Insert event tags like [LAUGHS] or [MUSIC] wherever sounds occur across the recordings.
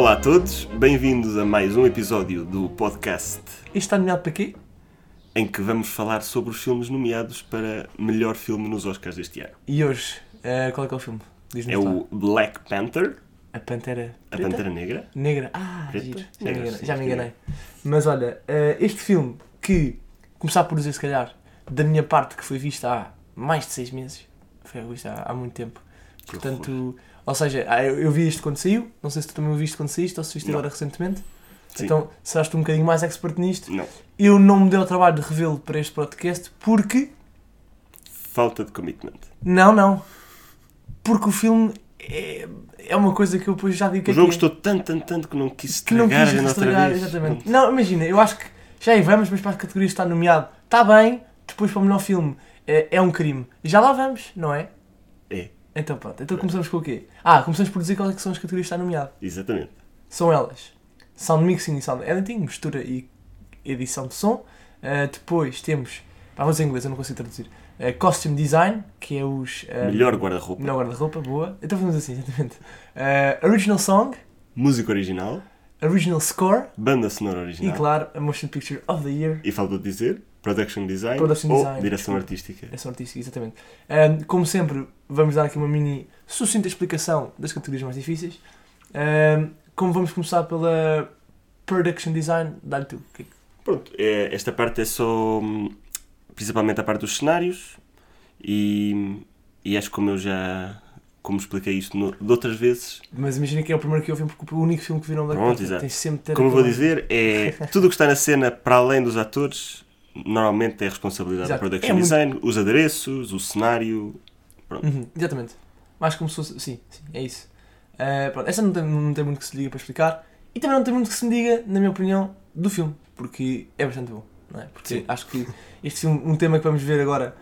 Olá a todos, bem-vindos a mais um episódio do podcast Isto está nomeado para quê? em que vamos falar sobre os filmes nomeados para melhor filme nos Oscars deste ano. E hoje, eh, qual é que é o filme? É lá. o. Black Panther, A Pantera a Preta? Pantera Negra. Negra. Ah, Preta? Já, Negra, me enganei, sim, já me enganei. Mas olha, eh, este filme que, começar por dizer se calhar, da minha parte que foi visto há mais de seis meses, foi visto há, há muito tempo. Que Portanto, ou seja, ah, eu, eu vi isto quando saiu, não sei se tu também viste quando saíste ou se viste Não. agora recentemente. Sim. Então, serás tu um bocadinho mais expert nisto. Não, Eu não me dei o trabalho de revê-lo para este podcast porque falta de commitment. Não, não. Porque o filme é, é uma coisa que eu depois já digo que O é jogo é, gostou tanto, tanto, tanto que não quis que não estragar quis estragar, exatamente. Não, imagina, eu acho que já aí vamos, mas para a categoria está nomeado, está bem, depois para o melhor filme é, é um crime. Já lá vamos, não é? É, Então pronto, então começamos com o quê? Ah, começamos por dizer quais é que são as categorias que está nomeado. exatamente. São elas: Sound Mixing e Sound Editing, mistura e edição de som. Ah, depois temos, para dizer em inglês, eu não consigo traduzir. ah, costume Design, que é os. ah, Melhor guarda-roupa, Melhor guarda-roupa, boa. Então fazemos assim, exatamente. Uh, original Song, música original, Original Score banda sonora e, original. claro, a Motion Picture of the Year. E faltou dizer, production design Production ou design, direção artística. Essa artística, exatamente. Um, como sempre, vamos dar aqui uma mini sucinta explicação das categorias mais difíceis. Um, como vamos começar pela Production Design, dá-lhe tu. É Pronto, é- esta parte é só hum, principalmente a parte dos cenários e, e acho que como eu já como expliquei isto no, de outras vezes, Mas imagina que é o primeiro que eu vi porque o único filme que viram Black Pronto, exato. Tens sempre como eu vou dizer, é [LAUGHS] tudo o que está na cena para além dos atores, normalmente é responsabilidade Exato. da production É muito- design, os adereços, o cenário. Uhum, exatamente. Mais como se fosse. Sim, sim, é isso. Uh, pronto, essa não tem, não tem muito que se diga para explicar. E também não tem muito que se me diga, na minha opinião, do filme. Porque é bastante bom. Não é? Porque Sim. acho que este filme, um tema que vamos ver agora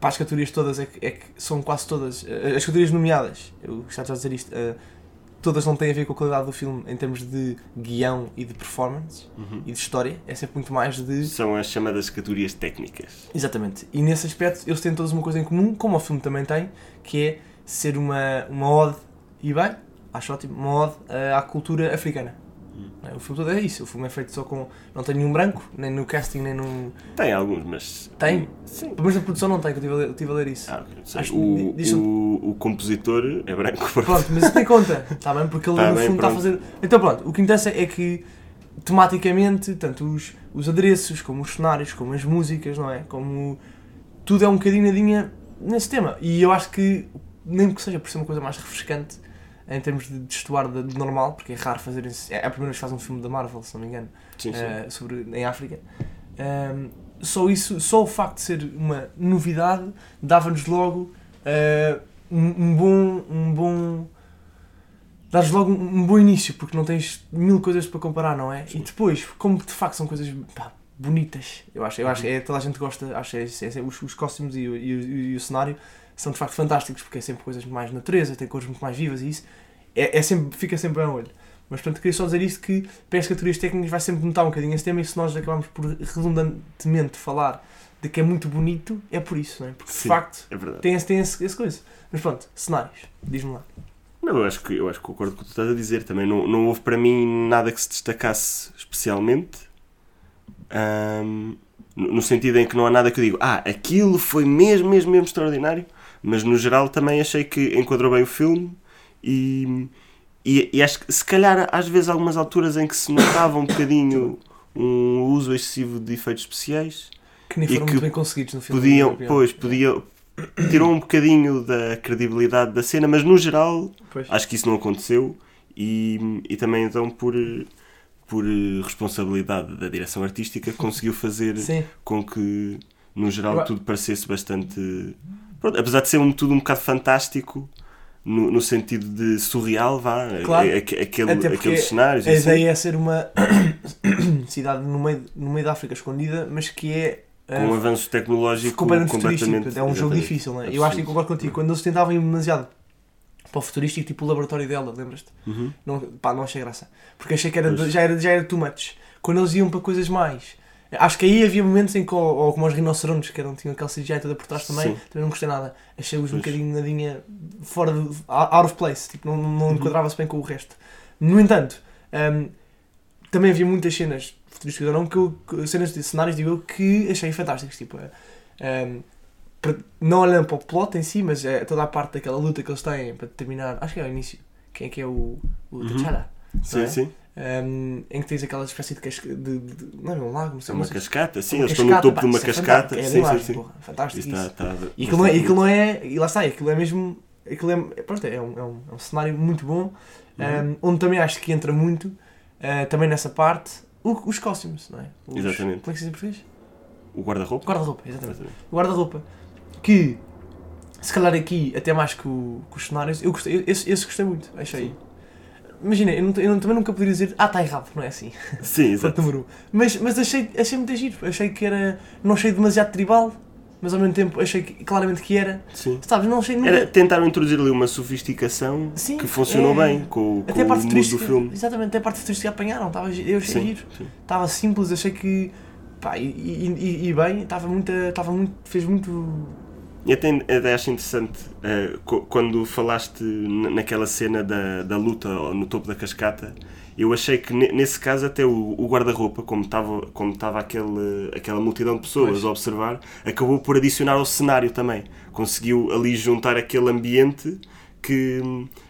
para as categorias todas, é que, é que são quase todas. uh, as categorias nomeadas, eu gostava de dizer isto, uh, todas não têm a ver com a qualidade do filme em termos de guião e de performance Uhum. e de história. É sempre muito mais de. São as chamadas categorias técnicas. Exatamente. E nesse aspecto eles têm todos uma coisa em comum, como o filme também tem, que é ser uma, uma ode, e bem, acho ótimo, uma ode eh, à cultura africana. Hum. O filme todo é isso. O filme é feito só com. Não tem nenhum branco, nem no casting, nem no. Tem alguns, mas. Tem? Sim. Mas na produção não tem, que eu estive a ler, estive a ler isso. Ah. Acho o, o, o compositor é branco. Pronto, mas isso tem conta, está bem? Porque ele Tá no bem, fundo está a pronto. fazer. Então pronto, o que interessa é que tematicamente, tanto os, os adereços, como os cenários, como as músicas, não é? Como tudo é um bocadinho nesse tema. E eu acho que, mesmo que seja por ser uma coisa mais refrescante em termos de destoar do do normal, porque é raro fazer isso. É a primeira vez que faz um filme da Marvel, se não me engano, Sim, sim. eh, sobre, em África. Ehm, só isso, só o facto de ser uma novidade dava-nos logo eh, um, um bom, um bom, dá-nos logo um, um bom início, porque não tens mil coisas para comparar, não é? E depois, como de facto são coisas pá, bonitas, eu acho, eu acho que é, toda a gente gosta, acho que é, é, é- os, os costumes e, e o- e o cenário são de facto fantásticos, porque é sempre coisas mais natureza, tem cores muito mais vivas e isso é, é sempre, fica sempre a olho. Mas portanto queria só dizer isto que para as categorias técnicas vai sempre notar um bocadinho esse tema e se nós acabamos por redundantemente falar de que é muito bonito, é por isso, não é? Porque de Sim. facto É tem esse, tem esse, esse coisa. Mas pronto, cenários, diz-me lá. Não, eu acho que, eu acho que concordo com o que tu estás a dizer. Também não, não houve para mim nada que se destacasse especialmente. No no sentido em que não há nada que eu digo, ah, aquilo foi mesmo, mesmo, mesmo extraordinário. Mas no geral também achei que enquadrou bem o filme e, e, e acho que se calhar às vezes algumas alturas em que se notava um bocadinho um uso excessivo de efeitos especiais Que nem foram muito bem conseguidos no filme. podiam, pois, podiam, tirou um bocadinho da credibilidade da cena, mas no geral Pois. Acho que isso não aconteceu e, e também então por, por responsabilidade da direção artística conseguiu fazer Sim, com que no geral tudo parecesse bastante pronto, apesar de ser um, tudo um bocado fantástico no, no sentido de surreal vá Claro. a- a- aquele, aqueles cenários a assim, ideia é ser uma [COUGHS] cidade no meio, no meio da África escondida, mas que é com um uh, avanço tecnológico completamente completamente. É um jogo difícil, não é? Eu acho que concordo contigo. Quando eles tentavam ir demasiado para o futurístico, tipo o laboratório dela, lembras-te? Uhum. Não, pá, não achei graça. Porque achei que era, já, era, já era too much. Quando eles iam para coisas mais. Acho que aí havia momentos em que, ou, ou como os rinocerontes, que eram, tinham aquele CGI toda por trás também, Sim. também não gostei nada. Achei-os um bocadinho nadinha fora de. out of place, tipo, não, não Uhum. enquadrava-se bem com o resto. No entanto, hum, também havia muitas cenas futurísticas ou não, que eu, cenas de cenários, digo eu, que achei fantásticos. Tipo, hum, para- não olhando para o plot em si, mas é toda a parte daquela luta que eles têm para determinar. Acho que é ao início. Quem é que é o, o Uhum. T'Challa? Sim, é? sim. Um, em que tens aquela espécie de, de, de- Não é um lago, não É sei uma não sei- cascata, sim, uma eles estão no topo pá, de uma é cascata. É sim, sim, sim. porra, fantástico Isso isso. está, está E aquilo, não é, aquilo não é. E lá está, aquilo é mesmo. Aquilo é, pronto, é, um, é, um, é um cenário muito bom, Uhum. um, onde também acho que entra muito, uh, também nessa parte, o- os costumes, não é? Os- Exatamente. Como é que se diz em português? O guarda-roupa? Guarda-roupa, exatamente. Exatamente. O guarda-roupa. Que, se calhar aqui, até mais que, o- que os cenários, eu gostei, esse, esse gostei muito, achei. Sim. Imagina, eu, não, eu também nunca poderia dizer, ah, está errado, não é assim. Sim, [LAUGHS] exato. número um. Mas, mas achei, achei muito giro. Achei que era. Não achei demasiado tribal, mas ao mesmo tempo achei que, claramente que era. Sim. Sabes, não achei nunca. Era, tentaram introduzir ali uma sofisticação Sim, que funcionou é. bem com, com até a o parte mundo do filme. Exatamente, até a parte futurística apanharam. Tava, gi- eu achei Sim, giro. Estava simples, achei que. Pá, e, e, e- e bem, estava muito. Estava muito. Fez muito. E até, até acho interessante co- quando falaste naquela cena da, da luta no topo da cascata. Eu achei que ne- nesse caso até o, o guarda-roupa, como estava como aquele, aquela multidão de pessoas Pois. a observar, acabou por adicionar ao cenário também. Conseguiu ali juntar aquele ambiente que,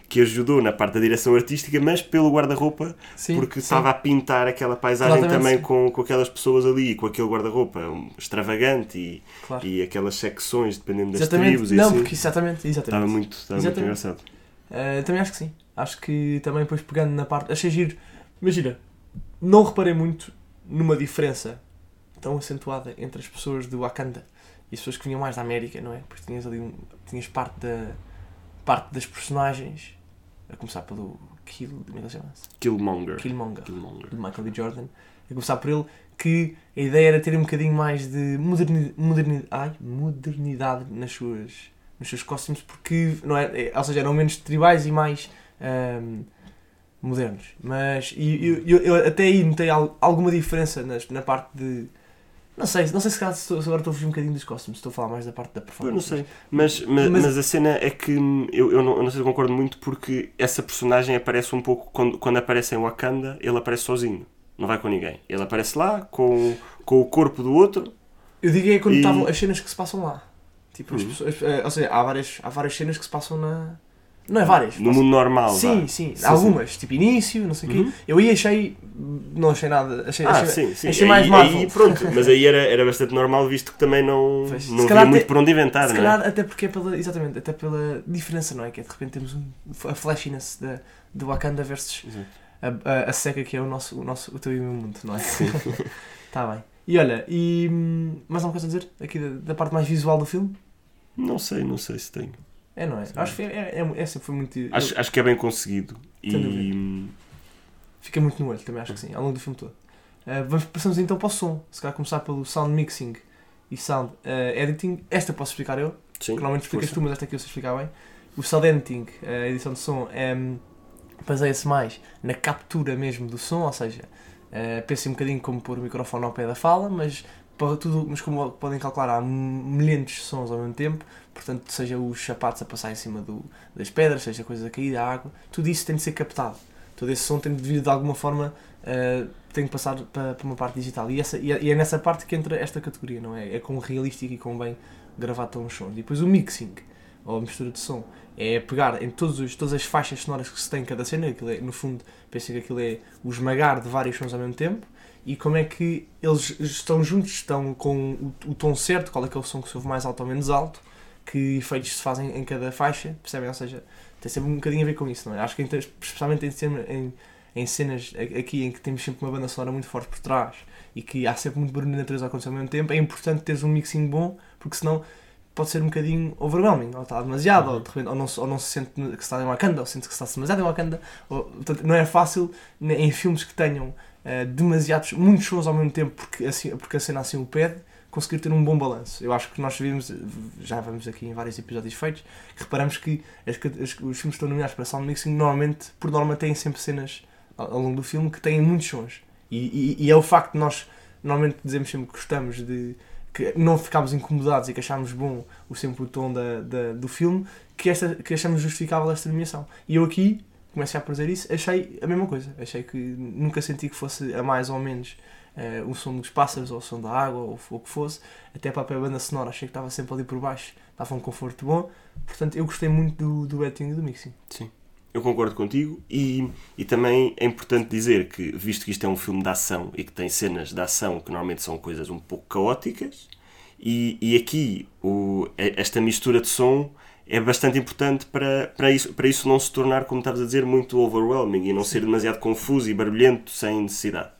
que ajudou na parte da direção artística, mas pelo guarda-roupa, porque sim. estava a pintar aquela paisagem Exatamente, também sim. com, com aquelas pessoas ali, com aquele guarda-roupa extravagante e, Claro. e aquelas secções, dependendo das Exatamente. tribos e Não, assim. porque exatamente. exatamente. Estava muito, estava muito Exatamente. engraçado. Uh, também acho que sim. Acho que também depois pegando na parte. Achei giro. Imagina, não reparei muito numa diferença tão acentuada entre as pessoas do Wakanda e as pessoas que vinham mais da América, não é? Porque tinhas ali um, tinhas parte da parte das personagens, a começar pelo Kill, como é que ele chama-se? Killmonger. Killmonger, Killmonger. de Michael B. Jordan, a começar por ele, que a ideia era ter um bocadinho mais de moderni, moderni, ai, modernidade nas suas, nos seus costumes, porque, não é, é- ou seja, eram menos tribais e mais ahm, modernos. Mas e, eu, eu, eu até aí notei al- alguma diferença nas, na parte de. Não sei, não sei se, calhar se agora estou a fugir um bocadinho dos costumes, estou a falar mais da parte da Eu performance. não sei. Mas, mas, Mas- mas a cena é que hum, eu, eu, não, eu não sei se concordo muito porque essa personagem aparece um pouco quando, quando aparece em Wakanda, ele aparece sozinho. Não vai com ninguém. Ele aparece lá com, com o corpo do outro. Eu digo é quando E- estavam as cenas que se passam lá. Tipo, as Uhum. pessoas, eh, ou seja, há várias, há várias cenas que se passam na. Não é várias. No passam- mundo normal. Sim, sim, Sim, algumas, tipo início, não sei o quê. Uhum. Eu aí achei. Não achei nada. Achei, Ah, achei, sim, sim. achei mais aí, Marvel. aí, pronto, mas aí era, era bastante normal visto que também não, Pois. Não havia muito até- por onde inventar, Se não é? calhar até porque é pela. Exatamente, até pela diferença, não é? Que é de repente temos um, a flashiness da, do Wakanda versus a, a, a seca que é o nosso, o nosso o teu e o meu mundo, não é? Está [LAUGHS] bem. E olha, e hum, mais alguma coisa a dizer? Aqui da, da parte mais visual do filme? Não sei, não sei se tenho. É, não é? Sim. Acho que é, é, é, foi muito. eu- Acho, acho que é bem conseguido. E Fica muito no olho, também acho que sim, ao longo do filme todo. Uh, vamos, passamos então para o som. Se calhar começar pelo sound mixing e sound uh, editing. Esta posso explicar eu, sim, que normalmente explicas tu, mas esta aqui eu sei explicar bem. O sound editing, a edição de som, um, baseia-se mais na captura mesmo do som, ou seja, uh, pensa um bocadinho como pôr o microfone ao pé da fala, mas, para tudo, mas como podem calcular, há milhares de sons ao mesmo tempo, portanto, seja os sapatos a passar em cima do, das pedras, seja coisas a cair, a água, tudo isso tem de ser captado. Todo esse som tem de vir de alguma forma, uh, tem de passar para, para uma parte digital. E, essa, é, e é nessa parte que entra esta categoria, não é? É com realístico e com bem gravado estão os sons. E depois o mixing, ou a mistura de som, é pegar em todos os, todas as faixas sonoras que se tem em cada cena, aquilo é, no fundo, pensem que aquilo é o esmagar de vários sons ao mesmo tempo, e como é que eles estão juntos, estão com o, o tom certo, qual é que é o som que se ouve mais alto ou menos alto, que efeitos se fazem em cada faixa, percebem? Ou seja, tem sempre um bocadinho a ver com isso, não é? Acho que especialmente em, em, em cenas aqui em que temos sempre uma banda sonora muito forte por trás e que há sempre muito barulho na natureza a acontecer ao mesmo tempo, é importante teres um mixing bom, porque senão pode ser um bocadinho overwhelming, ou está demasiado, ou, de repente, ou, não, se- ou não se sente que se está em Wakanda, ou sente que se está demasiado em Wakanda, ou, portanto, não é fácil né, em filmes que tenham eh, demasiados, muitos sons ao mesmo tempo, porque, assim, porque a cena assim o pede, conseguir ter um bom balanço. Eu acho que nós vimos, já vamos aqui em vários episódios feitos, que reparamos que as, as, os filmes que estão nomeados para sound mixing normalmente, por norma, têm sempre cenas ao, ao longo do filme que têm muitos sons. E, e, e é o facto de nós normalmente dizemos sempre que gostamos de que não ficámos incomodados e que achámos bom o sempre o tom da, da- do filme que, esta, que achamos justificável esta nomeação. E eu aqui já por dizer isso, achei a mesma coisa. Achei que nunca senti que fosse a mais ou menos eh, o som dos pássaros ou o som da água ou o que fosse. Até a própria banda sonora, achei que estava sempre ali por baixo, estava um conforto bom. Portanto, eu gostei muito do, do editing e do mixing. Sim. Eu concordo contigo e, e também é importante dizer que, visto que isto é um filme de ação e que tem cenas de ação que normalmente são coisas um pouco caóticas, e, e aqui o, esta mistura de som é bastante importante para, para, isso, para isso não se tornar, como estavas a dizer, muito overwhelming e não ser demasiado confuso e barulhento sem necessidade.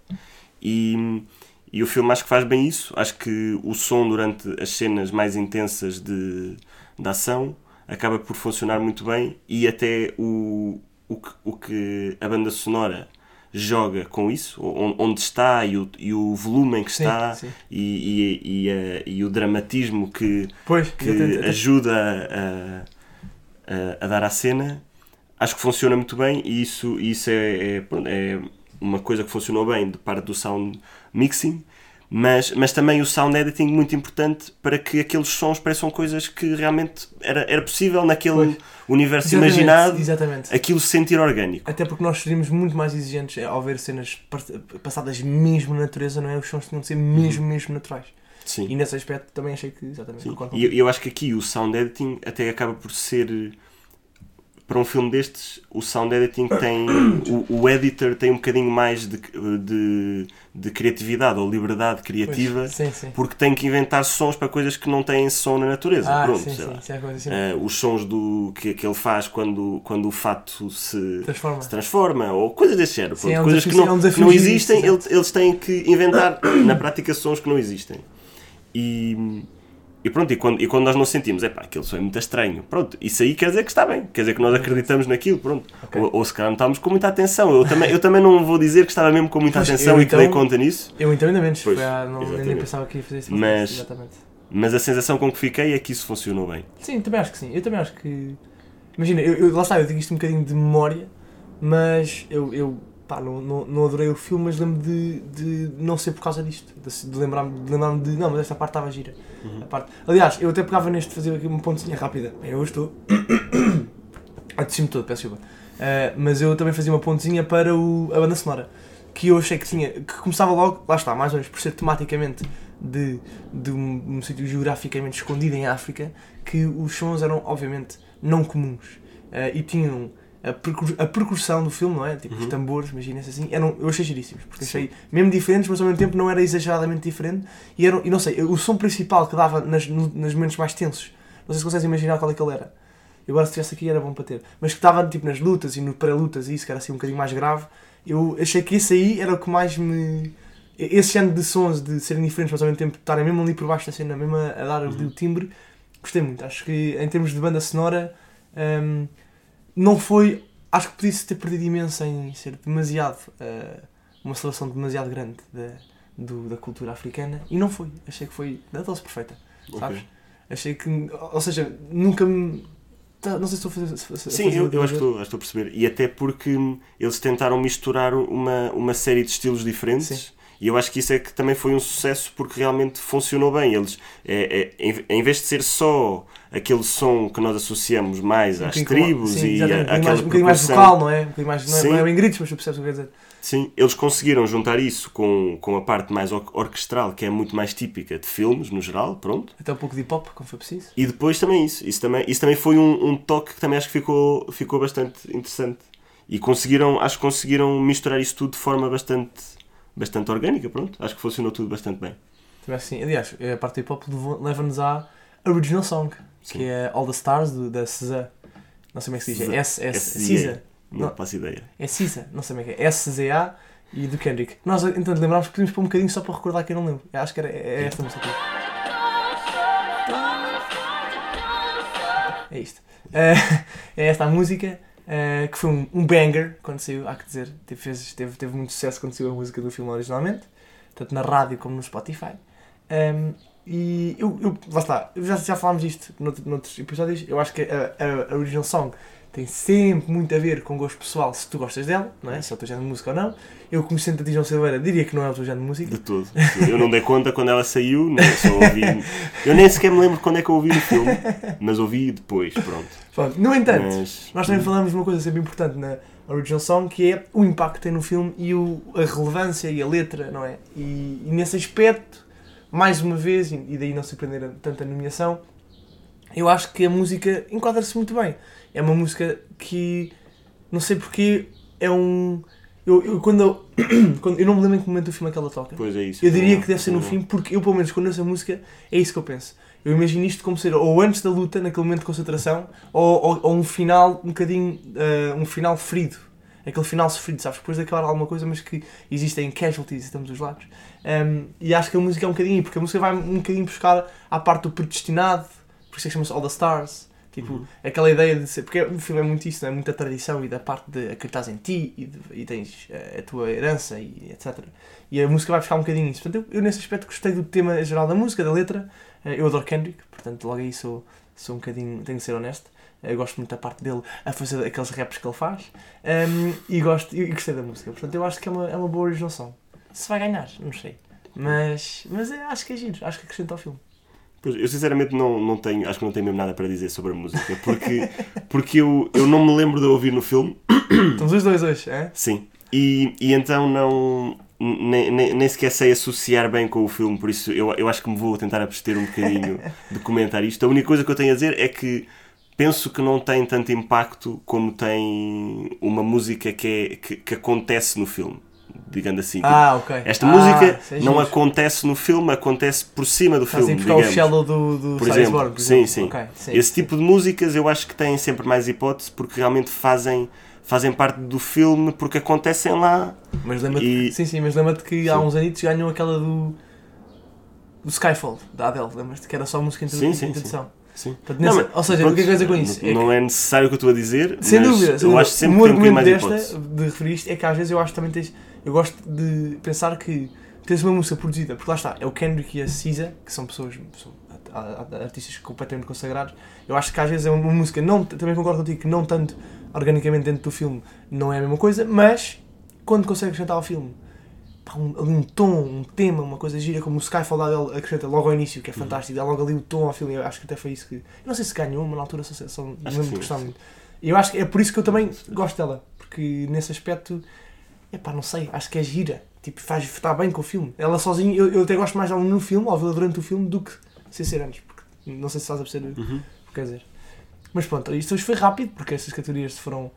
E, e o filme acho que faz bem isso. Acho que o som durante as cenas mais intensas de, de ação acaba por funcionar muito bem e até o, o, que, o que a banda sonora joga com isso, onde está e o, e o volume em que está sim. E, e, e, e, o dramatismo que, pois, que ajuda a, a, a, dar à cena, acho que funciona muito bem e isso, isso é, é, é uma coisa que funcionou bem de parte do sound mixing mas, mas também o sound editing muito importante para que aqueles sons pareçam coisas que realmente era, era possível naquele pois. universo exatamente, imaginado exatamente. aquilo se sentir orgânico. Até porque nós seríamos muito mais exigentes ao ver cenas passadas mesmo na natureza, não é? Os sons tinham de ser mesmo, uhum. mesmo naturais. Sim. E nesse aspecto também achei que exatamente. E eu, eu acho que aqui o sound editing até acaba por ser para um filme destes, o sound editing tem. o, o editor tem um bocadinho mais de, de, de criatividade ou liberdade criativa sim, sim. porque tem que inventar sons para coisas que não têm som na natureza. Ah, Pronto, sim, uh, os sons do, que, que ele faz quando, quando o fato se transforma, se transforma ou coisas desse género. Sim, é um coisas desafio, que não, é um que não existem, eles, eles têm que inventar [COUGHS] na prática sons que não existem. E e pronto, e quando, e quando nós não sentimos, é pá, aquilo só é muito estranho, pronto, isso aí quer dizer que está bem, quer dizer que nós acreditamos naquilo, pronto. Okay. Ou, ou, se calhar não estávamos com muita atenção. Eu também, eu também não vou dizer que estava mesmo com muita pois atenção e então, que dei conta nisso. Eu então ainda menos, pois, não, nem pensava que ia fazer isso. Mas, exatamente. mas a sensação com que fiquei é que isso funcionou bem. Sim, também acho que sim. Eu também acho que. Imagina, eu, eu lá está, eu digo isto um bocadinho de memória, mas eu, eu pá, não, não, não adorei o filme, mas lembro de, de não ser por causa disto. De, lembrar-me de, lembrar de, não, mas esta parte estava gira. Uhum. A parte, aliás, eu até pegava neste, fazer aqui uma pontinha rápida. Eu estou. [COUGHS] Atecio-me todo, peço desculpa. Uh, mas eu também fazia uma pontezinha para o, a banda sonora. Que eu achei que tinha. que começava logo, lá está, mais ou menos por ser tematicamente de, de um, um sítio geograficamente escondido em África, que os sons eram, obviamente, não comuns. Uh, e tinham a, percur a percussão do filme, não é? Tipo, uhum. os tambores, imagina-se assim, eram, eu achei giríssimos, porque Sim. achei mesmo diferentes, mas ao mesmo tempo não era exageradamente diferente. E, eram, e não sei, o som principal que dava nas, no, nos momentos mais tensos, não sei se consegues imaginar qual é que ele era. E agora se estivesse aqui era bom para ter. Mas que estava tipo nas lutas e no pré-lutas e isso, que era assim um bocadinho mais grave, eu achei que esse aí era o que mais me. Esse género de sons, de serem diferentes, mas ao mesmo tempo estarem mesmo ali por baixo da cena, mesmo a, a dar uhum. o timbre, gostei muito. Acho que em termos de banda sonora. Um, não foi. Acho que podia-se ter perdido imenso em ser demasiado. Uh, uma seleção demasiado grande da, do, da cultura africana e não foi. Achei que foi da dose perfeita. Sabes? Okay. Achei que. Ou seja, nunca me. Tá, não sei se estou a fazer. Sim, eu, eu acho, que estou, acho que estou a perceber. E até porque eles tentaram misturar uma, uma série de estilos diferentes. Sim e eu acho que isso é que também foi um sucesso porque realmente funcionou bem. Eles, é, é, em, em vez de ser só aquele som que nós associamos mais um às tribos sim, e a, aquela mais, um bocadinho mais vocal, não é? Um bocadinho mais, não é, não é em gritos, mas tu percebes o que quer dizer. Sim, eles conseguiram juntar isso com, com a parte mais orquestral, que é muito mais típica de filmes, no geral, pronto. Até um pouco de hip-hop, como foi preciso. E depois também isso. Isso também, isso também foi um, um toque que também acho que ficou, ficou bastante interessante. E conseguiram, acho que conseguiram misturar isso tudo de forma bastante bastante orgânica, pronto. Acho que funcionou tudo bastante bem. Assim, aliás, a parte do hip hop leva-nos à original song, Sim. que é All the Stars do, da SZA. Não sei como é que se diz, é SZA. Não, não faço ideia. É SZA, não sei como é que é. S-Z-A e do Kendrick. Nós, então, lembrámos que podíamos pôr um bocadinho só para recordar que eu não lembro. Eu acho que era, é, é esta música aqui. É isto. [LAUGHS] É esta a música. Uh, que foi um, um, banger quando saiu, há que dizer, teve, fez, teve, teve muito sucesso quando saiu a música do filme originalmente, tanto na rádio como no Spotify. Um, ehm, e eu, eu, lá está, já, já falámos disto noutro, noutros episódios, eu acho que a, a, a original song tem sempre muito a ver com gosto pessoal, se tu gostas dela, não é? se é o teu género de música ou não. Eu, conhecendo a Dijon Silveira, diria que não é o teu género de música. De todo. Eu não dei conta quando ela saiu, nem só ouvi. Eu nem sequer me lembro quando é que eu ouvi o filme, mas ouvi depois, pronto. pronto. No entanto, mas... nós também falamos de uma coisa sempre importante na, Original Song, que é o impacto que tem no filme e o, a relevância e a letra, não é? E, e nesse aspecto, mais uma vez, e, e daí não surpreender tanta nomeação, eu acho que a música enquadra-se muito bem. É uma música que, não sei porquê, é um. Eu, eu, quando, eu, [COUGHS] quando eu não me lembro em que momento do filme é que ela toca. Pois é isso. Eu diria que deve ser no fim, porque eu, pelo menos, quando ouço a música, é isso que eu penso. Eu imagino isto como ser ou antes da luta, naquele momento de concentração, ou, ou, ou um final um bocadinho. eh, um final ferido. Aquele final sofrido, sabes? Depois de acabar alguma coisa, mas que existem casualties, estamos dos lados. Um, e acho que a música é um bocadinho, porque a música vai um bocadinho buscar à parte do predestinado, por isso é que chama-se All the Stars. Tipo, Uhum. aquela ideia de ser. Porque o filme é muito isso, não é? Muita tradição e da parte de acreditar em ti e, de- e tens eh, a tua herança e etc. E a música vai buscar um bocadinho isso. Portanto, eu, eu nesse aspecto gostei do tema geral da música, da letra. Eh, Eu adoro Kendrick, portanto, logo aí sou, sou um bocadinho. tenho de ser honesto. Eu gosto muito da parte dele a fazer aqueles raps que ele faz. Um, e, gosto, e gostei da música. Portanto, eu acho que é uma, é uma boa original song. Se vai ganhar, não sei. Mas, mas é, acho que é giro, acho que acrescenta ao filme. Pois, eu sinceramente não, não tenho, acho que não tenho mesmo nada para dizer sobre a música, porque, [LAUGHS] porque eu, eu não me lembro de ouvir no filme, [COUGHS] Estamos os dois hoje, é? sim, e, e então não, nem, nem, nem sequer sei associar bem com o filme, por isso eu, eu acho que me vou tentar abster um bocadinho [LAUGHS] de comentar isto. A única coisa que eu tenho a dizer é que penso que não tem tanto impacto como tem uma música que, é, que, que acontece no filme, digamos assim. Ah, ok. Esta Ah, música não acontece no filme, acontece por cima do Estás filme, ir buscar o digamos. shallow do, do Por exemplo, por sim, exemplo. sim. Ok, sim. Esse tipo de músicas eu acho que têm sempre mais hipótese porque realmente fazem, fazem parte do filme porque acontecem lá. Mas lembra-te E- sim, sim, mas lembra-te que há Sim. uns anitos ganhou aquela do. do Skyfall, da Adele, lembras-te? Que era só música de introdução. Sim. Portanto, nessa- Não, ou seja, pronto, o que é que quer dizer com isso? Não, É não é necessário o que eu estou a dizer, Sem dúvida, eu acho sempre o que tem um bocadinho argumento mais desta, de referir isto, é que às vezes eu acho que também tens. Eu gosto de pensar que tens uma música produzida, porque lá está, é o Kendrick e a Cisa, que são pessoas, são artistas completamente consagrados. Eu acho que às vezes é uma música, não, também concordo contigo que não tanto organicamente dentro do filme não é a mesma coisa, mas quando consegues acrescentar ao filme pá, um, ali um tom, um tema, uma coisa gira, como o Skyfall lá dele acrescenta logo ao início, Uhum. que é fantástico, dá logo ali o tom ao filme. Eu acho que até foi isso que. Eu não sei se ganhou, mas na altura só, só Acho lembro de gostar muito. E eu acho que é por isso que eu também gosto dela, porque nesse aspecto, epá, não sei, acho que é gira. Tipo, faz está bem com o filme. Ela sozinha, eu, eu até gosto mais dela no filme, ou vê-la durante o filme, do que sem ser antes. Porque não sei se estás a perceber o que Uhum. quer dizer. Mas pronto, isto hoje foi rápido, porque estas categorias foram,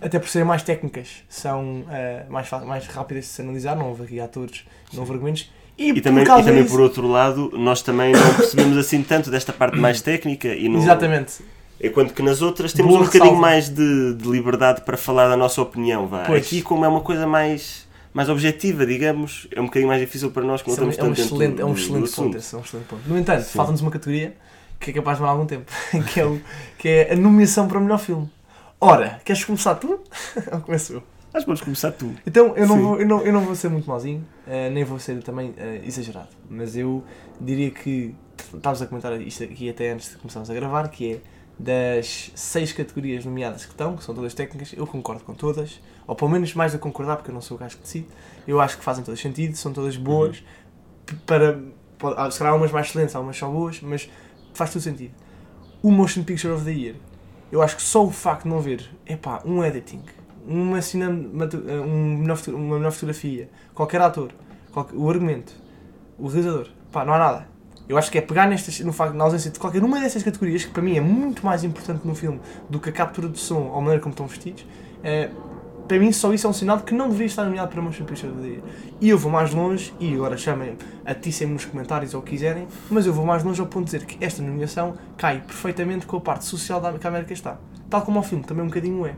até por serem mais técnicas, são eh, mais, mais rápidas de se analisar. Não houve aqui atores, não houve argumentos. E, E também, e também por outro lado, nós também não percebemos assim tanto desta parte mais técnica e não, Exatamente. enquanto que nas outras temos Boa um bocadinho ressalva. mais de, de liberdade para falar da nossa opinião. Vá. Pois. Aqui, como é uma coisa mais, mais objetiva, digamos, é um bocadinho mais difícil para nós que não é um- estamos é um tanto dentro excelente, do, é um excelente ponto, esse é um excelente ponto. No entanto, falta-nos uma categoria que é capaz de demorar algum tempo, [LAUGHS] que é, o, que é a nomeação para o melhor filme. Ora, queres começar tu? [LAUGHS] Ou começo eu? Acho que podes começar tu. Então, eu não, Sim. vou, eu, não, eu não vou ser muito mauzinho, eh, nem vou ser também eh, exagerado, mas eu diria que, estávamos a comentar isto aqui até antes de começarmos a gravar, que é das seis categorias nomeadas que estão, que são todas técnicas, eu concordo com todas, ou pelo menos mais a concordar, porque eu não sou o gajo que decide, eu acho que fazem todas sentido, são todas boas, p- para, pode, há, se calhar há umas mais excelentes, há umas são boas, mas faz todo sentido. O Motion Picture of the Year, eu acho que só o facto de não haver, epá, um editing, uma, eh, um uma melhor fotografia, qualquer ator, qualquer- o argumento, o realizador, pá, não há nada. Eu acho que é pegar nestas, no facto, na ausência de qualquer uma dessas categorias, que para mim é muito mais importante no filme do que a captura de som ou a maneira como estão vestidos, eh, para mim só isso é um sinal de que não deveria estar nomeado para Picture of the Year. E eu vou mais longe, e agora chamem, aticem-me nos comentários ou o que quiserem, mas eu vou mais longe ao ponto de dizer que esta nomeação cai perfeitamente com a parte social da que a América está. Tal como o filme, também um bocadinho é.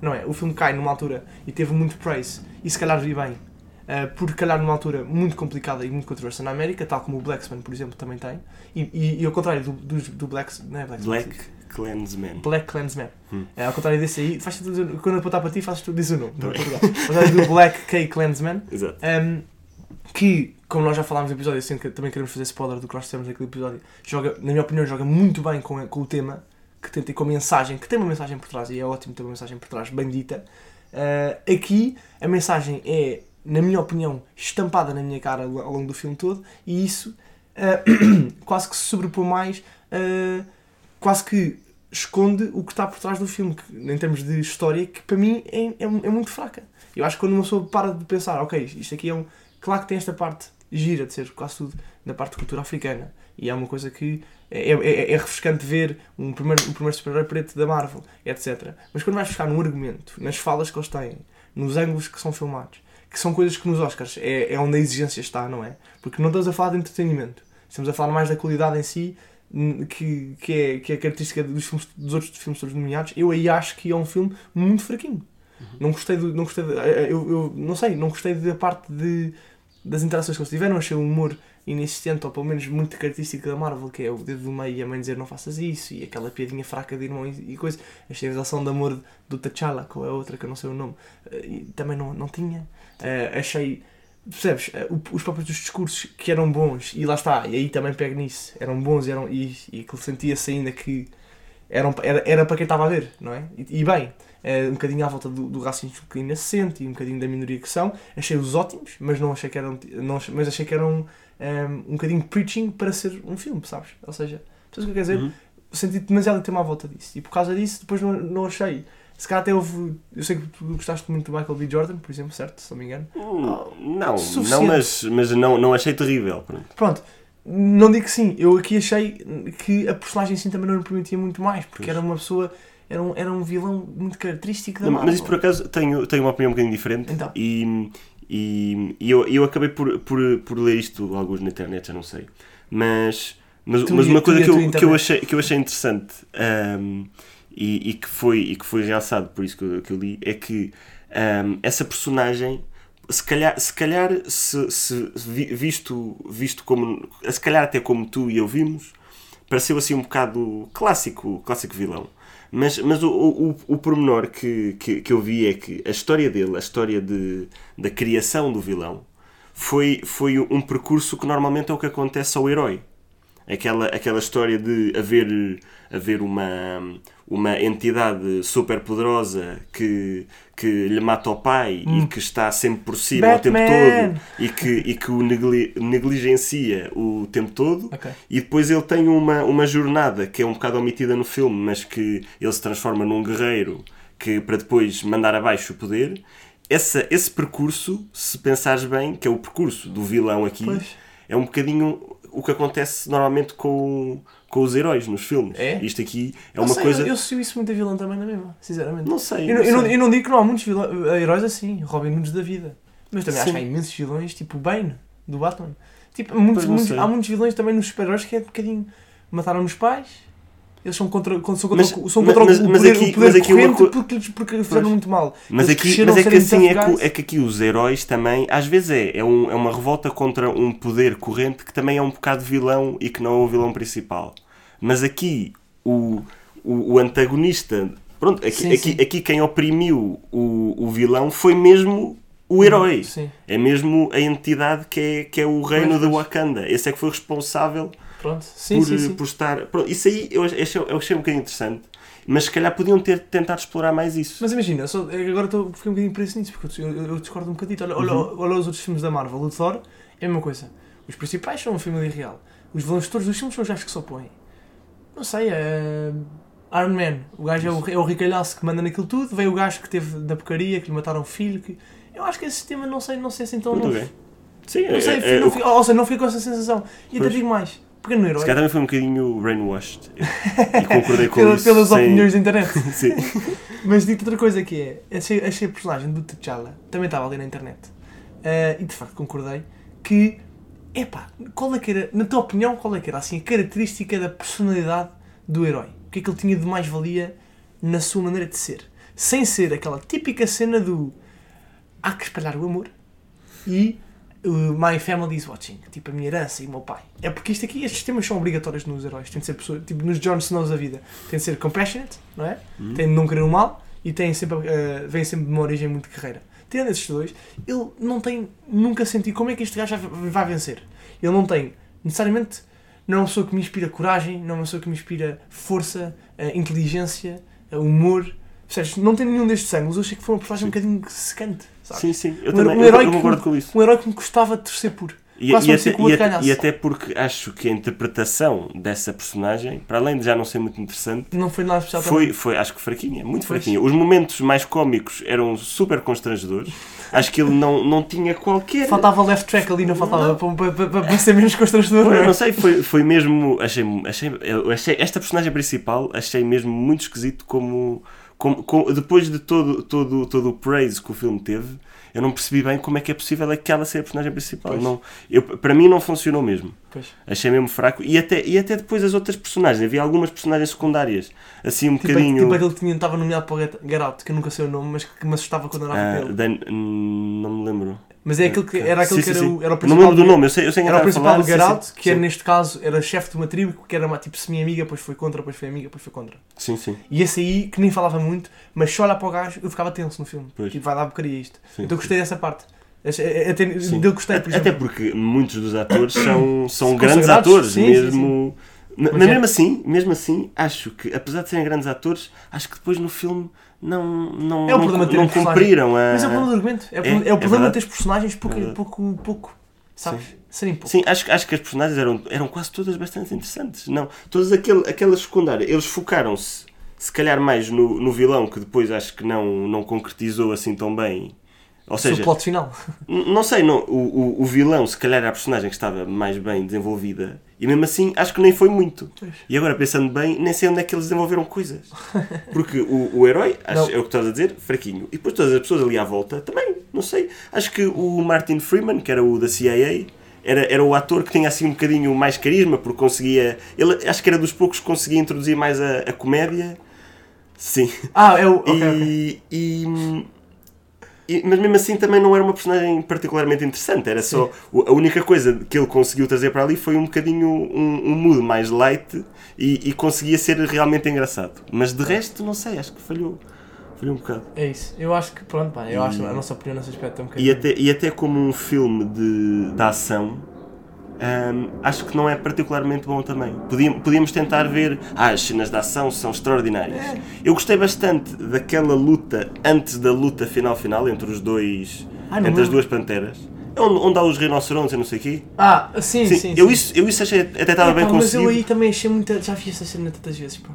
Não é? O filme cai numa altura e teve muito praise, e se calhar vi bem, uh, por calhar numa altura muito complicada e muito controversa na América, tal como o Blacksman, por exemplo, também tem. E, e, e ao contrário do, do, do Black, não é Blacksman, Black Clansman. Black Clansman. Hum. É, ao contrário desse aí, faz tudo, quando eu apontar para ti, fazes tu, diz o nome. Tá do. Portugal. Black K Clansman, Exato. um, que, como nós já falámos no episódio, sendo que também queremos fazer spoiler do que nós fizemos naquele episódio, joga, na minha opinião, joga muito bem com, com o tema, que tem, tem com a mensagem, que tem uma mensagem por trás, e é ótimo ter uma mensagem por trás, bem dita. Uh, aqui, a mensagem é, na minha opinião, estampada na minha cara ao ao longo do filme todo, e isso uh, [COUGHS] quase que se sobrepõe mais, uh, quase que esconde o que está por trás do filme, que, em termos de história, que para mim é, é, é muito fraca. Eu acho que quando uma pessoa para de pensar, ok, isto aqui é um. Claro que tem esta parte gira de ser quase tudo na parte de cultura africana. E é uma coisa que é, é, é refrescante ver um primeiro, um primeiro super-herói preto da Marvel, etc. Mas quando vais buscar no argumento, nas falas que eles têm, nos ângulos que são filmados, que são coisas que nos Oscars é, é onde a exigência está, não é? Porque não estamos a falar de entretenimento, estamos a falar mais da qualidade em si, que, que, é, que é a característica dos, filmes, dos outros filmes todos nomeados. Eu aí acho que é um filme muito fraquinho. Uhum. Não gostei do. Não gostei de, eu, eu não sei, não gostei da parte de, das interações que eles tiveram, achei o humor inexistente, ou pelo menos muito característico da Marvel, que é o dedo do meio e a mãe dizer não faças isso, e aquela piadinha fraca de irmão e, e coisa. Achei a relação de amor do T'Challa, com a outra que eu não sei o nome, eh, e também não, não tinha. Uh, achei. Percebes? Uh, os próprios discursos que eram bons, e lá está, e aí também pego nisso, eram bons eram, e, e aquilo sentia-se ainda que eram, era, era para quem estava a ver, não é? E, e bem, uh, um bocadinho à volta do, do racismo que ainda se sente e um bocadinho da minoria que são, achei-os ótimos, mas não achei que eram, não, mas achei que eram um, um bocadinho preaching para ser um filme, sabes? Ou seja, sabes o que eu quero dizer? Uhum. Senti demasiado tema à volta disso. E por causa disso, depois não, não achei. Se calhar até houve. Eu sei que tu gostaste muito do Michael B. Jordan, por exemplo, certo? Se não me engano. Hum, não, não, mas, mas não, não achei terrível. Pronto. pronto. Não digo que sim, eu aqui achei que a personagem sim também não me permitia muito mais, porque pois. era uma pessoa era um, era um vilão muito característico da Marvel. Mas isso por acaso tenho, tenho uma opinião um bocadinho diferente. Então. E e, e eu, eu acabei por, por, por ler isto alguns na internet, já não sei. Mas, mas, mas uma coisa que eu, que, eu achei, que eu achei interessante um, e, e, que foi, e que foi realçado por isso que eu, que eu li é que um, essa personagem se calhar, se, calhar se, se, visto, visto como se calhar até como tu e eu vimos pareceu assim um bocado clássico clássico vilão mas, mas o, o, o pormenor que, que, que eu vi é que a história dele, a história de, da criação do vilão, foi, foi um percurso que normalmente é o que acontece ao herói. Aquela, aquela história de haver, haver uma, uma entidade super poderosa que, que lhe mata o pai hum. e que está sempre por cima Batman. o tempo todo e que, e que o negli, negligencia o tempo todo okay. e depois ele tem uma, uma jornada que é um bocado omitida no filme mas que ele se transforma num guerreiro que para depois mandar abaixo o poder essa, esse percurso, se pensares bem, que é o percurso do vilão aqui, pois. é um bocadinho o que acontece normalmente com, com os heróis nos filmes. É? Isto aqui é não uma sei, coisa. Eu, eu associo isso muito a vilão também na mesma, sinceramente. Não sei. Eu não, eu, não, eu não digo que não há muitos vilões, heróis assim, Robin Hoods da vida. Mas também Sim. acho que há imensos vilões, tipo o Bane, do Batman. Tipo, muitos, muitos, há muitos vilões também nos super-heróis que é um bocadinho. Mataram os pais, eles são contra, são contra, mas, são contra mas, o, poder, mas aqui, o poder mas aqui uma... porque, porque fizeram muito mal. Mas, aqui, mas é que assim é que, é que aqui os heróis também, às vezes é, é, um, é uma revolta contra um poder corrente que também é um bocado vilão e que não é o vilão principal. Mas aqui o, o, o antagonista, pronto, aqui, sim, aqui, sim. aqui quem oprimiu o, o vilão foi mesmo o herói. Sim. É mesmo a entidade que é, que é o reino de Wakanda. Esse é que foi responsável Pronto. Sim, por, sim, sim. por estar. Pronto, isso aí eu achei, eu achei um bocadinho interessante. Mas se calhar podiam ter tentado explorar mais isso. Mas imagina, só, agora estou, fiquei um bocadinho preso nisso, porque eu, eu, eu discordo um bocadinho. Olha, olha, uhum. olha os outros filmes da Marvel, o Thor é a mesma coisa. Os principais são a família real. Os vilões todos dos filmes são os gajos que se opõem. Não sei, é. Iron Man, o gajo é o, é o ricalhaço que manda naquilo tudo, veio o gajo que teve da porcaria, que lhe mataram o filho. Que... Eu acho que esse sistema não sei, não sei assim tão novo. Sim, não sei, é, é, não, é, ou seja, não fiquei com essa sensação. E até digo mais, pequeno herói. Se calhar também foi um bocadinho brainwashed. e [LAUGHS] concordei com Pelas, isso. Pelas sem... opiniões da internet. [LAUGHS] Sim. [LAUGHS] Mas dito outra coisa que é, achei, achei a personagem do T'Challa, também estava ali na internet, uh, e de facto concordei, que, epá, qual é que era, na tua opinião, qual é que era assim, a característica da personalidade do herói? O que é que ele tinha de mais valia na sua maneira de ser? Sem ser aquela típica cena do há que espalhar o amor e My Family is Watching, tipo a minha herança e o meu pai. É porque isto aqui, estes temas são obrigatórios nos heróis, tem de ser pessoas, tipo nos Jon Snows da vida, tem de ser compassionate, não é? Uhum. Tem de não querer o mal e tem sempre, uh, vem sempre de uma origem muito guerreira. Tendo esses dois, ele não tem nunca sentido como é que este gajo vai vencer. Ele não tem necessariamente, não é uma pessoa que me inspira coragem, não é uma pessoa que me inspira força, uh, inteligência, uh, humor. Percebes? Não tem nenhum destes ângulos. Eu achei que foi uma personagem um bocadinho secante. Sabe? Sim, sim, eu um, também um herói eu, eu concordo com isso. Um herói que me gostava de torcer por. E, e até, que e, e até porque acho que a interpretação dessa personagem, para além de já não ser muito interessante, Não foi nada especial foi, foi acho que fraquinha, muito Pois. fraquinha. Os momentos mais cómicos eram super constrangedores. Acho que ele não, não tinha qualquer. Faltava left track ali, não faltava para, para, para, para ser menos constrangedor. Não, não é? não sei, foi, foi mesmo. Achei, achei, achei. Esta personagem principal achei mesmo muito esquisito como. Como, como- depois de todo, todo, todo o praise que o filme teve, eu não percebi bem como é que é possível aquela ser a personagem principal. Pois. Não, eu, para mim não funcionou mesmo. Pois. Achei mesmo fraco. E até, e até depois as outras personagens. Havia algumas personagens secundárias, assim um Tipo, bocadinho. tipo aquele que tinha, estava nomeado para o Get- Out, que eu nunca sei o nome, mas que me assustava quando era ah, dele. Dan- hum, não me lembro. Mas é aquele que, era aquele Sim, que era, sim. o, era o Não principal. lembro do nome, eu sei, eu sei Era o a principal falar, sim, que era, neste caso era chefe de uma tribo que era uma, tipo semi-amiga, depois foi contra, depois foi amiga, depois foi contra. Sim, sim. E esse aí, que nem falava muito, mas só olhar para o gajo, eu ficava tenso no filme. Pois. Tipo, vai dar porcaria isto. então gostei dessa parte. Até, até, Sim. dele gostei, por Até porque muitos dos atores são, [COUGHS] são grandes atores, mesmo. Ma- Mas Mas, é- mesmo assim, mesmo assim, acho que, apesar de serem grandes atores, acho que depois no filme não, não, É o não, problema não um personagem. cumpriram a. Mas é o problema do argumento. É, o problema- É, é o é problema verdade. de ter personagens pouco, É pouco, pouco. Sabes? Serem pouco. Sim, acho, acho que as personagens eram, eram quase todas bastante interessantes. Não, todas aquele, aquelas secundárias, eles focaram-se, se calhar, mais no, no vilão, que depois acho que não, não concretizou assim tão bem. Ou O seja, plot final. [LAUGHS] Não sei, não, o, o, o vilão se calhar era a personagem que estava mais bem desenvolvida e mesmo assim acho que nem foi muito. Pois. E agora pensando bem, nem sei onde é que eles desenvolveram coisas. [LAUGHS] Porque o, o herói, acho, é o que estás a dizer, fraquinho. E depois todas as pessoas ali à volta também, não sei. Acho que o Martin Freeman, que era o da CIA, era, era o ator que tinha assim um bocadinho mais carisma, porque conseguia. Ele acho que era dos poucos que conseguia introduzir mais a, a comédia. Sim. Ah, é o. [LAUGHS] ok, ok. E, e- e- mas mesmo assim também não era uma personagem particularmente interessante. Era só o- a única coisa que ele conseguiu trazer para ali foi um bocadinho um, um mood mais light e, e conseguia ser realmente engraçado. Mas de resto, não sei, acho que falhou. Falhou um bocado. É isso. Eu acho que, pronto, pá, eu E- acho a nossa opinião nesse aspecto é um bocadinho. E até, e até como um filme de, de ação, hum, acho que não é particularmente bom também. Podíamos, podíamos tentar ver. Ah, as cenas de ação são extraordinárias. É. Eu gostei bastante daquela luta antes da luta final-final entre os dois. Ah, entre as duas panteras. É onde, onde há os rinocerontes e não sei o quê. Ah, sim, sim. sim, eu, Isso, eu isso achei até estava Epá, bem Mas eu conseguido. aí também achei muita. Já vi essa cena tantas vezes, pá.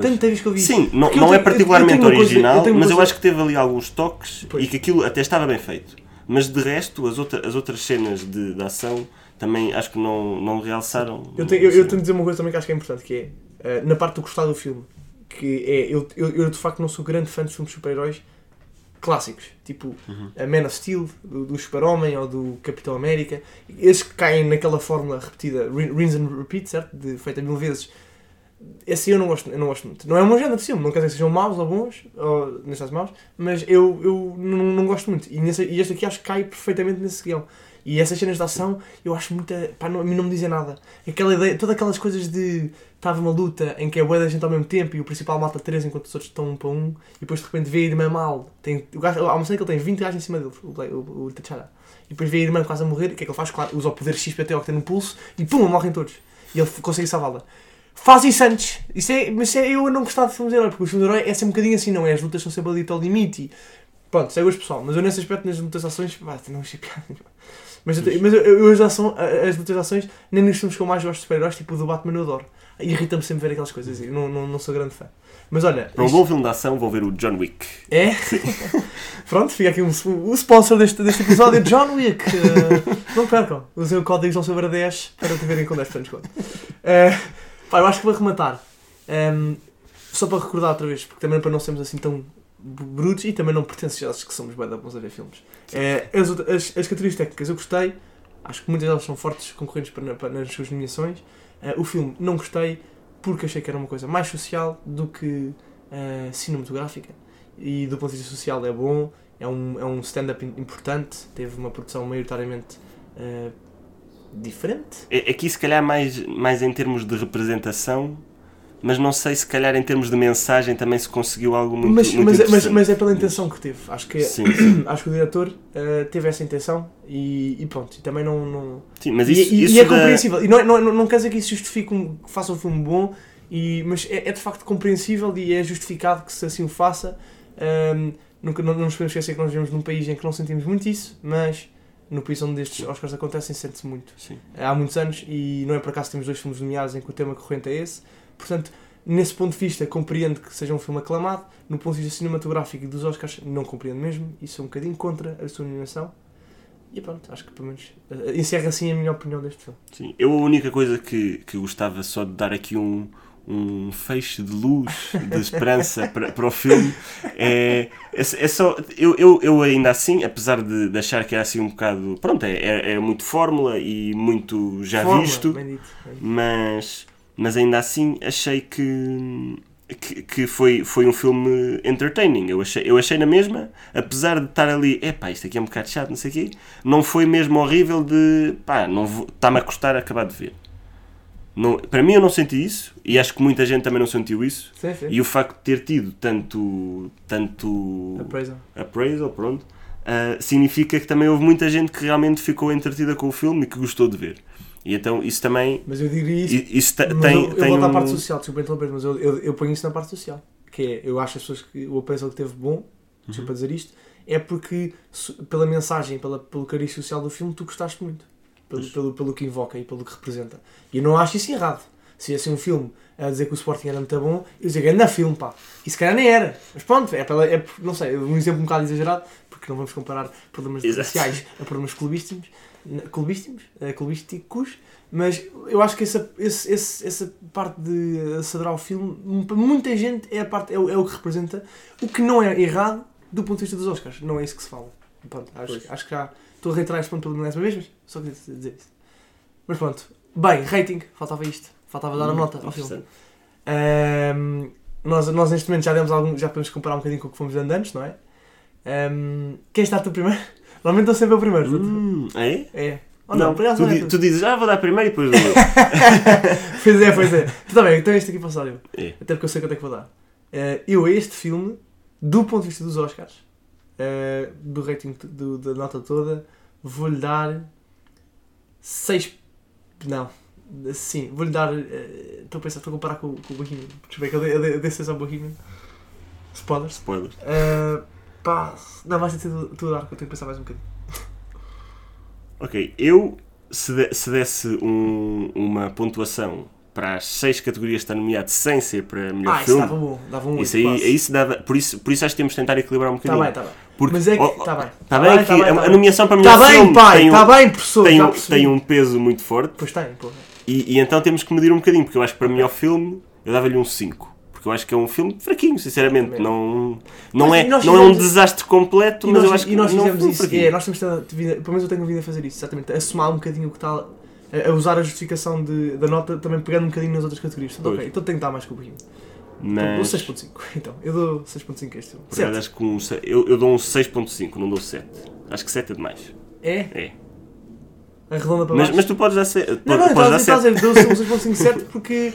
Tanta vez que eu vi. Sim, não, não é tenho- eu- eu particularmente uma coisa- original, eu mas eu acho que teve ali alguns toques Pois. e que aquilo até estava bem feito. Mas de resto, as, outra, as outras cenas de, de ação também acho que não, não realçaram. Eu tenho, eu, eu tenho de dizer uma coisa também que acho que é importante, que é eh, na parte do gostar do filme, que é eu, eu, eu de facto não sou grande fã de filmes de super-heróis clássicos, tipo Uhum. a Man of Steel, do, do Super-Homem ou do Capitão América, esses que caem naquela fórmula repetida, rin- rinse and repeat, certo? De, feita mil vezes. Esse eu não gosto, eu não gosto muito. Não é meu género de filme, não quer dizer que sejam maus ou bons, ou neste caso maus, mas eu, eu não, não gosto muito. E, nesse, e este aqui acho que cai perfeitamente nesse guião. E essas cenas de ação eu acho muita. Pá, não, a mim não me dizem nada. Aquela ideia, todas aquelas coisas de. Estava uma luta em que é bué da gente ao mesmo tempo e o principal mata três enquanto os outros estão um para um e depois de repente vê a irmã mal. Tem, o gajo, há uma cena que ele tem 20 gajos em cima dele, o, o, o T'Challa. E depois vê a irmã quase a morrer. O que é que ele faz? Claro, usa o poder XPTO que tem no pulso e pum, morrem todos. E ele consegue salvá-la. Faz isso antes. Isso é, mas é, eu não gostava de filmes de herói, porque os filmes de herói é sempre um bocadinho assim, não é? As lutas são sempre ali ao limite e pronto, é gosto pessoal. Mas eu nesse aspecto, nas lutas ações, pá, não achei [LAUGHS] piada. Mas, eu, mas eu, eu, as, ação, as de ações, nem nos filmes que eu mais gosto de super-heróis, tipo o do Batman, eu adoro. Irrita-me sempre ver aquelas coisas, eu não, não, não sou grande fã. Mas olha, Para um bom filme de ação, vou ver o John Wick. é? [LAUGHS] Pronto, fica aqui um, o sponsor deste, deste episódio, John Wick. [LAUGHS] Eh, não percam, usem o código João Sobre 10 para te verem com 10% de desconto. Eh, pá, eu acho que vou rematar. Ehm, só para recordar outra vez, porque também para não sermos assim tão brutos e também não pretenciosos que somos bem bons a ver filmes. Eh, as, as, as categorias técnicas eu gostei, acho que muitas delas são fortes concorrentes para, para- nas suas nomeações. Eh, o filme não gostei porque achei que era uma coisa mais social do que eh, cinematográfica e do ponto de vista social é bom, é um, é um stand-up im- importante, teve uma produção maioritariamente eh, diferente. É- Aqui, se calhar, mais, mais em termos de representação, mas não sei se calhar em termos de mensagem também se conseguiu algo muito, mas, muito mas, mas, interessante. mas é pela intenção que teve. Acho que, Sim, sim. [CLEARS THROAT] acho que o diretor eh, teve essa intenção e, e pronto. E também não. não... Sim, mas isso, e, isso e é da- compreensível. E não, é- não, não, não quer dizer que isso justifique um, que faça um filme bom, e, mas é, é de facto compreensível e é justificado que se assim o faça. Ahm, nunca, não, não nos podemos esquecer que nós vivemos num país em que não sentimos muito isso, mas no país onde estes Oscars acontecem, sente-se muito. Sim. Há muitos anos e não é por acaso que temos dois filmes nomeados em que o tema corrente é esse. Portanto, nesse ponto de vista, compreendo que seja um filme aclamado. No ponto de vista cinematográfico e dos Oscars, não compreendo mesmo. Isso é um bocadinho contra a sua nomeação. E pronto, acho que pelo menos eh, encerra assim a minha opinião deste filme. Sim. Eu a única coisa que, que gostava só de dar aqui um, um feixe de luz, de esperança para, para o filme é, é, é só. Eu, eu, eu ainda assim, apesar de, de achar que é assim um bocado. Pronto, é, é, é muito fórmula e muito já Fórmula, visto, bem dito, bem dito. mas, mas ainda assim achei que. Que, que foi, foi um filme entertaining. Eu achei, eu achei na mesma, apesar de estar ali, epá, isto aqui é um bocado chato, não sei o quê, não foi mesmo horrível de pá, está-me a custar acabar de ver. Não, para mim eu não senti isso e acho que muita gente também não sentiu isso. Sim, sim. E o facto de ter tido tanto, tanto Appraisal. appraisal, pronto, ah, significa que também houve muita gente que realmente ficou entretida com o filme e que gostou de ver. E então isso também Mas eu diria isso. isso mas tem, eu, eu tem volto à um- parte social, desculpa interromper, mas eu, eu, eu ponho isso na parte social. Que é, eu acho as pessoas que o appraisal que teve bom, Uhum. desculpa dizer isto, é porque pela mensagem, pela, pelo cariz social do filme, tu gostaste muito. Pelo, pelo, pelo que invoca e pelo que representa. E eu não acho isso errado. Se ia ser um filme a dizer que o Sporting era muito bom, eu dizia que era filme, pá. E se calhar nem era. Mas pronto, é, pela, é não sei, um exemplo um bocado exagerado, porque não vamos comparar problemas Exato. raciais a problemas clubísticos, clubísticos, eh, clubísticos, mas eu acho que essa, esse, esse- essa parte de acelerar o filme, para muita gente, é, a parte, é, o, é o que representa, o que não é errado do ponto de vista dos Oscars. Não é isso que se fala. Pronto, acho, acho que já estou a reiterar este ponto pela milésima vez, mas só queria dizer isso. Mas pronto. Bem, rating, faltava isto. Faltava dar a nota ao filme. Ahm, nós, nós neste momento já demos algum, já podemos comparar um bocadinho com o que fomos dando antes, não é? Ahm, quem está tu primeiro? [LAUGHS] Normalmente eu sempre o primeiro. Hum, é? É. Ou não, não, por tu, não é tu. tu dizes, ah, vou dar primeiro e depois dou. [LAUGHS] Pois é, pois é. Está bem, então este aqui dar eu. É. Até porque eu sei quanto é que vou dar. Eh, eu a este filme, do ponto de vista dos Oscars, eh, do rating do- da nota toda, vou-lhe dar 6. Não. Sim, vou-lhe dar. eh, Estou a pensar, estou a comparar com, com o Bohemian. Deixa eu ver que eu dei- eu dei- eu dei 6 ao Bohemian. Spoilers. Spoilers. Eh, pá, não, vais ter tu, dar, que eu tenho que pensar mais um bocadinho. Ok, eu se, de- se desse um- uma pontuação para as seis categorias está nomeado sem ser para melhor Ah, isso filme, dava bom, dava um isso 8, aí, se dava, por isso, por isso acho que temos de tentar equilibrar um Está bocadinho. bem, está bem. Porque, Mas é que. oh, Está bem. Está bem tá a, tá a bem. nomeação para melhor Está bem, filme pai, tem, um, está bem, professor. tem, um, tem um peso muito forte Pois tem, pô. e, e então temos que medir um bocadinho, porque eu acho que para melhor filme eu dava-lhe um 5. Porque eu acho que é um filme fraquinho, sinceramente. Também. Não, não, Mas é, não é um desastre completo, E mas nós, eu acho que e nós não é um fizemos filme isso. É, nós temos pelo menos eu tenho vindo a fazer isso, exatamente. A somar um bocadinho o que está. A, usar a justificação de, da nota, também pegando um bocadinho nas outras categorias. Pois. ok, então tenho que dar mais que o Bohemian. Então, Mas dou [LAUGHS] 6.5. Então, eu dou 6.5 a este filme. por acho que um eu, eu dou um 6.5, não dou 7. Acho que 7 é demais. É? É. Arredonda para Mas, baixo. mas tu podes dar 7. Não, não, podes dar estás a 7. dizer, dou um 6.5 certo [LAUGHS] porque.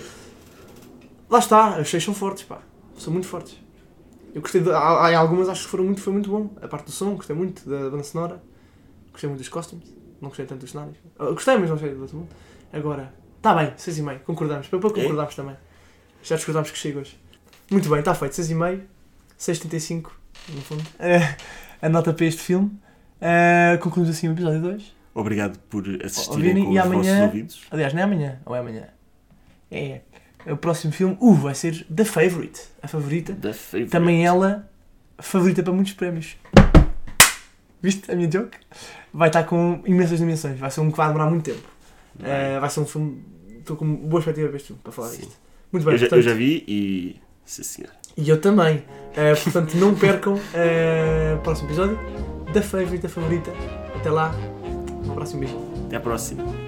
Lá está, as 6 são fortes, pá. São muito fortes. Eu gostei de. Há, há algumas acho que foram muito, foi muito bom. A parte do som, gostei muito da banda sonora. Gostei muito dos costumes. Não gostei tanto dos cenários. Ah, Gostei, mas não gostei do outro mundo. Agora, está bem, 6,5. Concordamos. Para É? concordarmos também. Já discordámos que chega hoje. Muito bem, está feito. 6,5. 6,35 no fundo. Eh, a nota para este filme. Eh, concluímos assim o episódio 2. Obrigado por assistirem Ouvirem, com e os amanhã- vossos ouvidos. Aliás, não é amanhã, ou é amanhã? É. O próximo filme, uh, vai ser The Favorite, a favorita. Da favorite. Também ela, favorita para muitos prémios. Viste a minha joke? Vai estar com imensas dimensões, vai ser um que vai demorar muito tempo. Eh, vai ser um filme, estou com boa expectativa para este filme, para falar Sim. disto. Muito bem, eu, já, eu portanto, já vi e. Sim, senhor. e eu também. Eh, portanto, não percam eh, o próximo episódio da Favorite, a favorita. Até lá, um um beijo. Até à próxima.